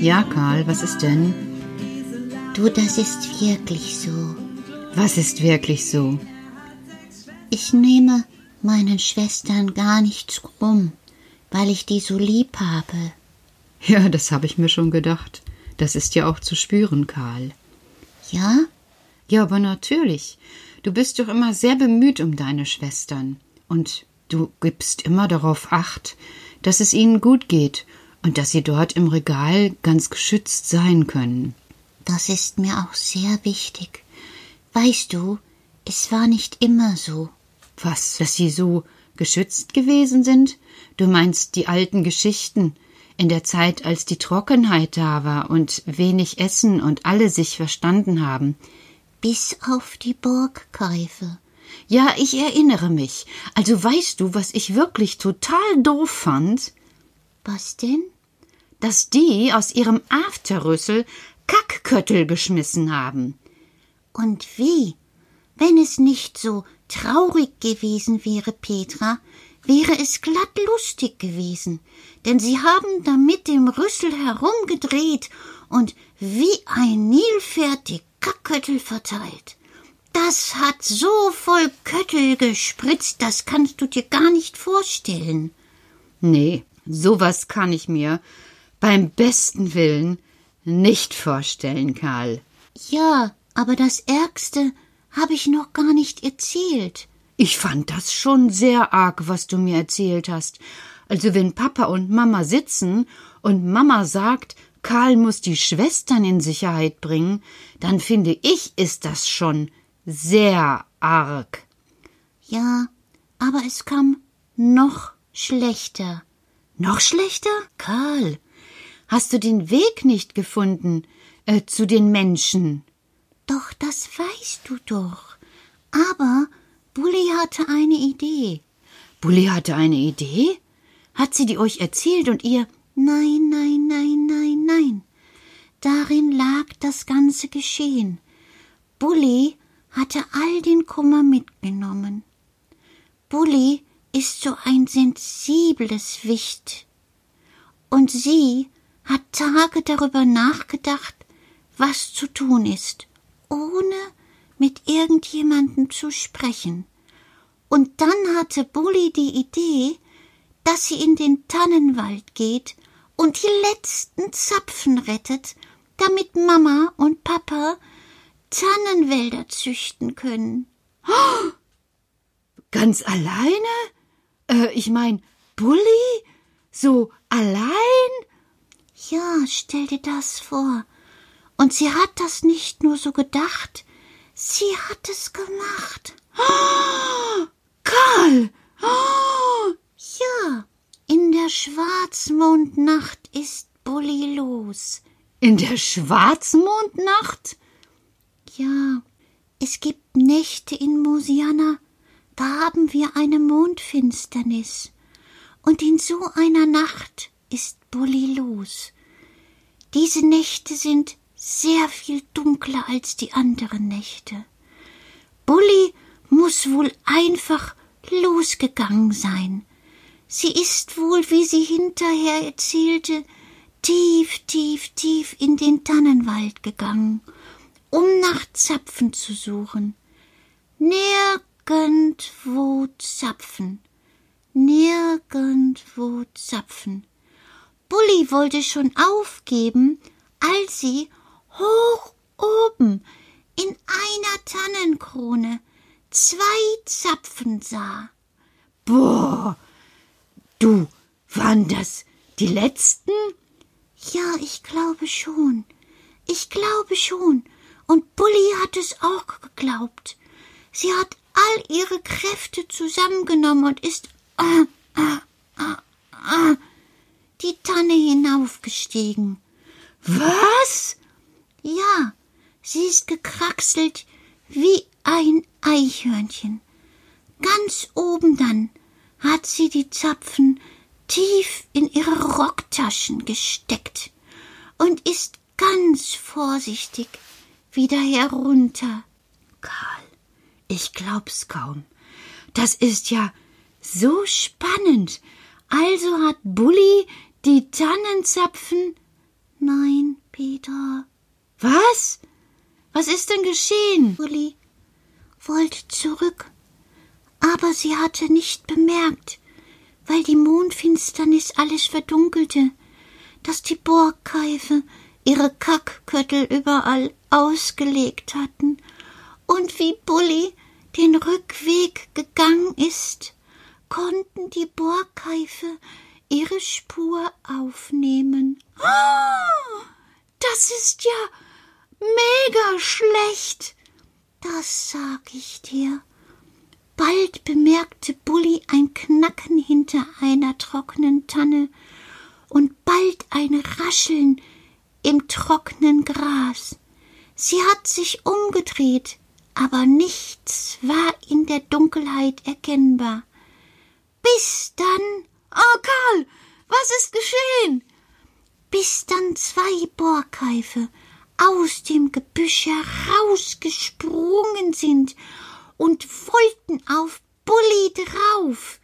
Ja, Karl, was ist denn? Du, das ist wirklich so. Was ist wirklich so? Ich nehme meinen Schwestern gar nichts krumm, weil ich die so lieb habe. Ja, das habe ich mir schon gedacht. Das ist ja auch zu spüren, Karl. Ja? Ja, aber natürlich. Du bist doch immer sehr bemüht um deine Schwestern. Und du gibst immer darauf acht, dass es ihnen gut geht und dass sie dort im Regal ganz geschützt sein können. Das ist mir auch sehr wichtig. Weißt du, es war nicht immer so. Was, dass sie so geschützt gewesen sind? Du meinst die alten Geschichten, in der Zeit, als die Trockenheit da war und wenig Essen und alle sich verstanden haben. Bis auf die Borgkeife. Ja, ich erinnere mich. Also weißt du, was ich wirklich total doof fand? Was denn? Dass die aus ihrem Afterrüssel Kackköttel geschmissen haben. Und wie? Wenn es nicht so traurig gewesen wäre, Petra, wäre es glatt lustig gewesen, denn sie haben damit dem Rüssel herumgedreht und wie ein Nilpferd die Kackköttel verteilt. Das hat so voll Köttel gespritzt, das kannst du dir gar nicht vorstellen. Nee, sowas kann ich mir beim besten Willen nicht vorstellen, Karl. Ja, aber das Ärgste habe ich noch gar nicht erzählt. Ich fand das schon sehr arg, was du mir erzählt hast. Also wenn Papa und Mama sitzen und Mama sagt, Karl muss die Schwestern in Sicherheit bringen, dann finde ich, ist das schon sehr arg. Ja, aber es kam noch schlechter. Noch schlechter? Karl, hast du den Weg nicht gefunden äh, zu den Menschen? Doch, das weißt du doch. Aber Bulli hatte eine Idee. Bulli hatte eine Idee? Hat sie die euch erzählt und ihr Nein, nein, nein, nein, nein. Darin lag das ganze Geschehen. Bulli hatte all den Kummer mitgenommen. Bulli ist so ein sensibles Wicht. Und sie hat Tage darüber nachgedacht, was zu tun ist, ohne mit irgendjemandem zu sprechen. Und dann hatte Bulli die Idee, dass sie in den Tannenwald geht und die letzten Zapfen rettet, damit Mama und Papa Tannenwälder züchten können. Ganz alleine? Äh, ich mein, Bulli? So allein? Ja, stell dir das vor. Und sie hat das nicht nur so gedacht, sie hat es gemacht. Oh, Karl! Oh. Ja, in der Schwarzmondnacht ist Bulli los. In der Schwarzmondnacht? Ja, es gibt Nächte in Mosiana, da haben wir eine Mondfinsternis. Und in so einer Nacht ist Bulli los. Diese Nächte sind sehr viel dunkler als die anderen Nächte. Bulli muss wohl einfach losgegangen sein. Sie ist wohl, wie sie hinterher erzählte, tief, tief, tief in den Tannenwald gegangen um nach Zapfen zu suchen. Nirgendwo Zapfen, nirgendwo Zapfen. Bulli wollte schon aufgeben, als sie hoch oben in einer Tannenkrone zwei Zapfen sah. Boah, du, waren das die letzten? Ja, ich glaube schon. Ich glaube schon. Und Bulli hat es auch geglaubt. Sie hat all ihre Kräfte zusammengenommen und ist äh, äh, äh, die Tanne hinaufgestiegen. Was? Ja, sie ist gekraxelt wie ein Eichhörnchen. Ganz oben dann hat sie die Zapfen tief in ihre Rocktaschen gesteckt und ist ganz vorsichtig wieder herunter. Ich glaub's kaum. Das ist ja so spannend. Also hat Bulli die Tannenzapfen. Nein, Peter. Was? Was ist denn geschehen? Bulli wollte zurück, aber sie hatte nicht bemerkt, weil die Mondfinsternis alles verdunkelte, dass die Borgkeife ihre Kackköttel überall ausgelegt hatten und wie Bulli den Rückweg gegangen ist, konnten die Borkeife ihre Spur aufnehmen. Oh, das ist ja mega schlecht. Das sag ich dir. Bald bemerkte Bulli ein Knacken hinter einer trockenen Tanne und bald ein Rascheln im trockenen Gras. Sie hat sich umgedreht, aber nichts war in der Dunkelheit erkennbar. Bis dann. Oh, Karl, was ist geschehen? Bis dann zwei Borkeife aus dem Gebüsch herausgesprungen sind und wollten auf Bulli drauf.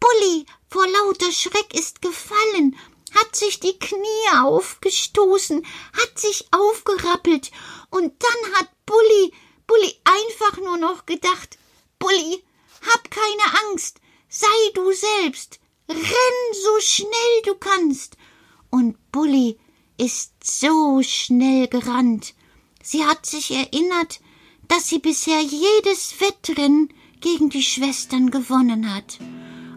Bulli vor lauter Schreck ist gefallen, hat sich die Knie aufgestoßen, hat sich aufgerappelt, und dann hat Bulli, Bulli einfach nur noch gedacht, Bulli, hab keine Angst, sei du selbst, renn so schnell du kannst. Und Bulli ist so schnell gerannt. Sie hat sich erinnert, dass sie bisher jedes Wettrennen gegen die Schwestern gewonnen hat.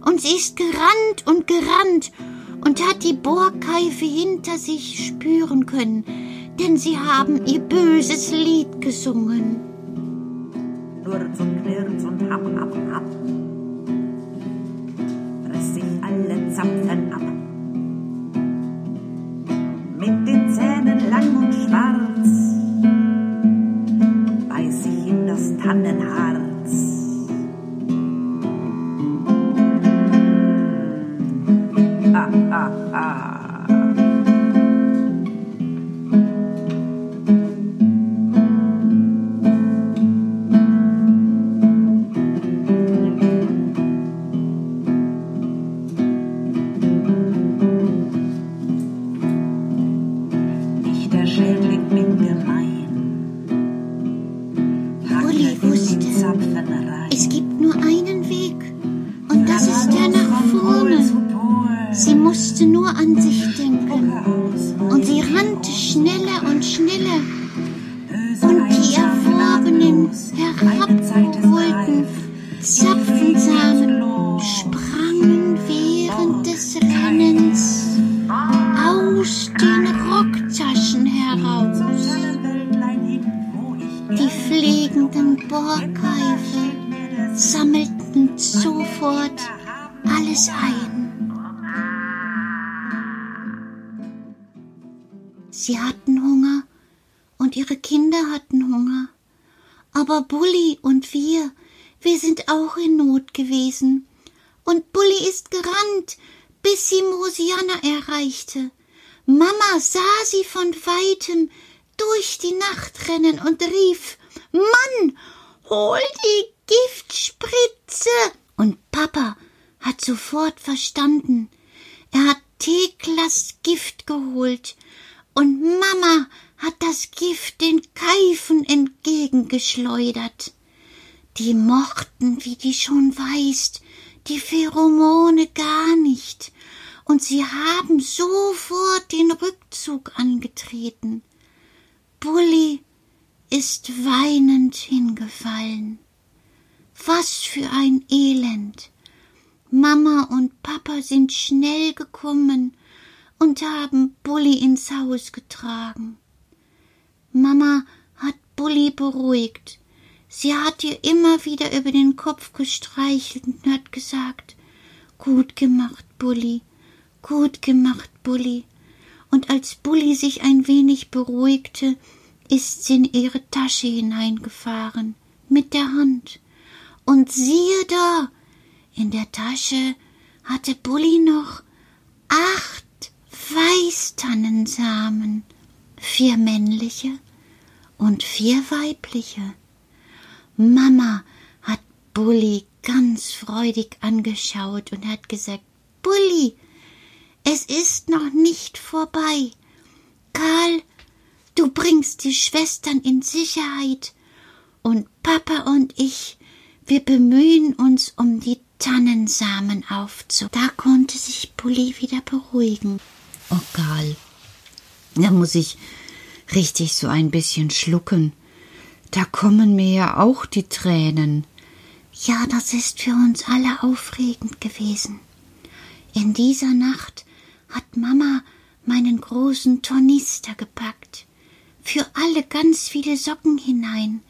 Und sie ist gerannt und gerannt und hat die Bohrkeife hinter sich spüren können, denn sie haben ihr böses Lied gesungen. Knurz und knirz und hab, hab, hab, riss sich alle Zapfen ab. Mit den Zähnen lang und schwarz, beiß sich in das Tannenharz. Zapfensamen sprangen während des Rennens aus den Rocktaschen heraus. Die fliegenden. Borkeife sammelten sofort alles ein. Sie hatten Hunger und ihre Kinder hatten Hunger. Aber Bulli und wir, wir sind auch in Not gewesen. Und Bulli ist gerannt, bis sie Mosiana erreichte. Mama sah sie von weitem durch die Nacht rennen und rief, Mann, hol die Giftspritze! Und Papa hat sofort verstanden. Er hat Theklas Gift geholt und Mama hat das Gift den Keifen entgegengeschleudert. Die mochten, wie du schon weißt, die Pheromone gar nicht, und sie haben sofort den Rückzug angetreten. Bulli ist weinend hingefallen. Was für ein Elend. Mama und Papa sind schnell gekommen und haben Bulli ins Haus getragen. Mama hat Bulli beruhigt. Sie hat ihr immer wieder über den Kopf gestreichelt und hat gesagt, gut gemacht, Bulli, gut gemacht, Bulli. Und als Bulli sich ein wenig beruhigte, ist sie in ihre Tasche hineingefahren, mit der Hand. Und siehe da, in der Tasche hatte Bulli noch acht Weißtannensamen, vier männliche und vier weibliche. Mama hat Bulli ganz freudig angeschaut und hat gesagt, Bulli, es ist noch nicht vorbei. Karl, du bringst die Schwestern in Sicherheit und Papa und ich, wir bemühen uns um die Tannensamen aufzu. Da konnte sich Bulli wieder beruhigen. Oh, Karl, da muss ich richtig so ein bisschen schlucken. Da kommen mir ja auch die Tränen. Ja, das ist für uns alle aufregend gewesen. In dieser Nacht hat Mama meinen großen Tornister gepackt. Für alle ganz viele Socken hinein,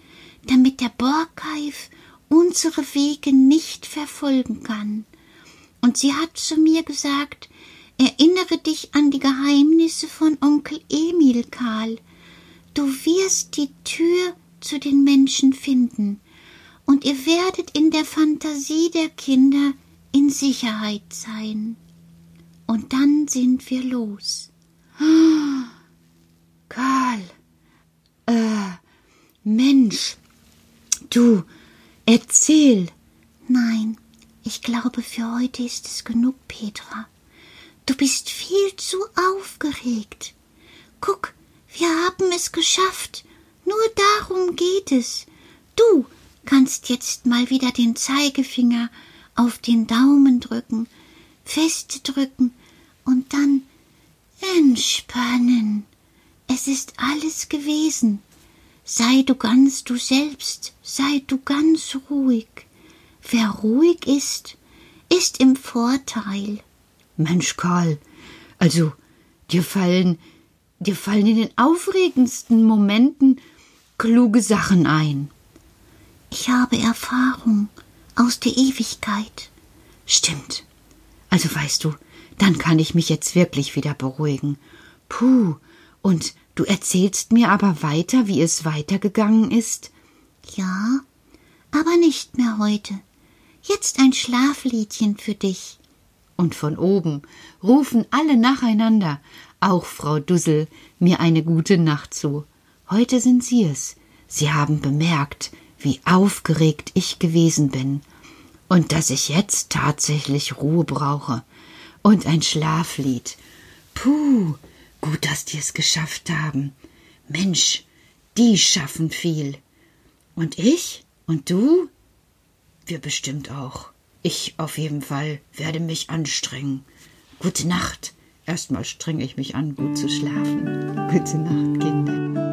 damit der Borkeif unsere Wege nicht verfolgen kann. Und sie hat zu mir gesagt, erinnere dich an die Geheimnisse von Onkel Emil, Karl. Du wirst die Tür zu den Menschen finden, und ihr werdet in der Fantasie der Kinder in Sicherheit sein. Und dann sind wir los. Karl, äh, Mensch, du, Erzähl. Nein, ich glaube, für heute ist es genug, Petra. Du bist viel zu aufgeregt. Guck, wir haben es geschafft. Nur darum geht es. Du kannst jetzt mal wieder den Zeigefinger auf den Daumen drücken, fest drücken und dann entspannen. Es ist alles gewesen. Sei du ganz du selbst, sei du ganz ruhig. Wer ruhig ist, ist im Vorteil. Mensch, Karl, also dir fallen, dir fallen in den aufregendsten Momenten kluge Sachen ein. Ich habe Erfahrung aus der Ewigkeit. Stimmt. Also weißt du, dann kann ich mich jetzt wirklich wieder beruhigen. Puh, und du erzählst mir aber weiter, wie es weitergegangen ist? Ja, aber nicht mehr heute. Jetzt ein Schlafliedchen für dich. Und von oben rufen alle nacheinander, auch Frau Dussel, mir eine gute Nacht zu. Heute sind sie es. Sie haben bemerkt, wie aufgeregt ich gewesen bin und dass ich jetzt tatsächlich Ruhe brauche und ein Schlaflied. Puh, gut, dass die es geschafft haben. Mensch, die schaffen viel. Und ich? Und du? Wir bestimmt auch. Ich auf jeden Fall werde mich anstrengen. Gute Nacht. Erstmal strenge ich mich an, gut zu schlafen. Gute Nacht, Kinder.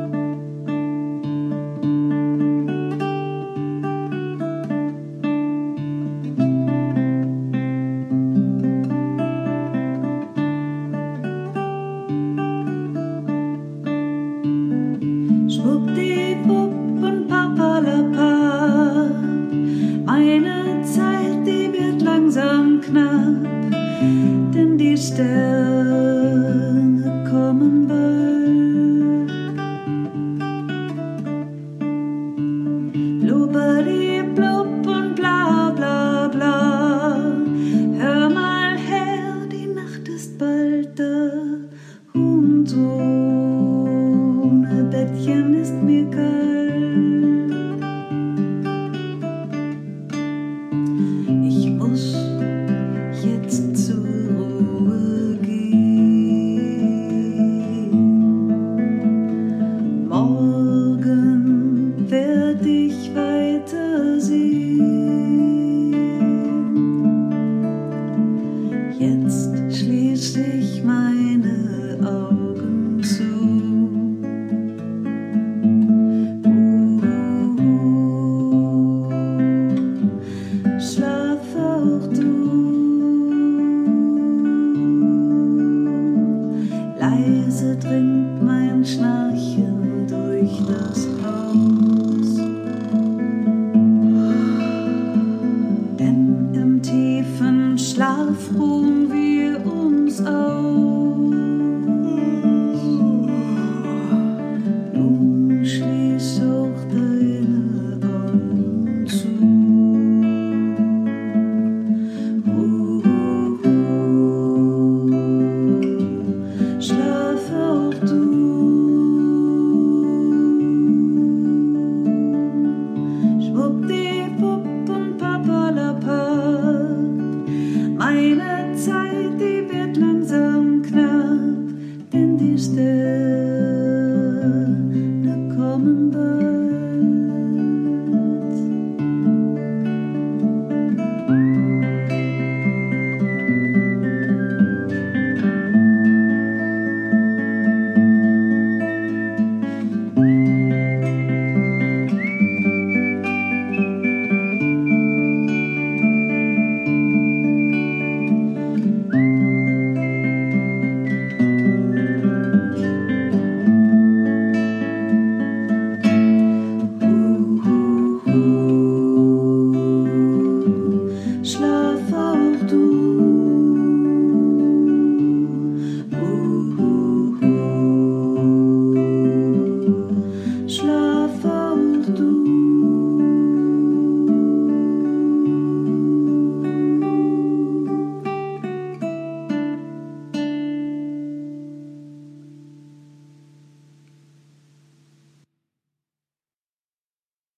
leise dringt mein Schnarchen durch das Haus.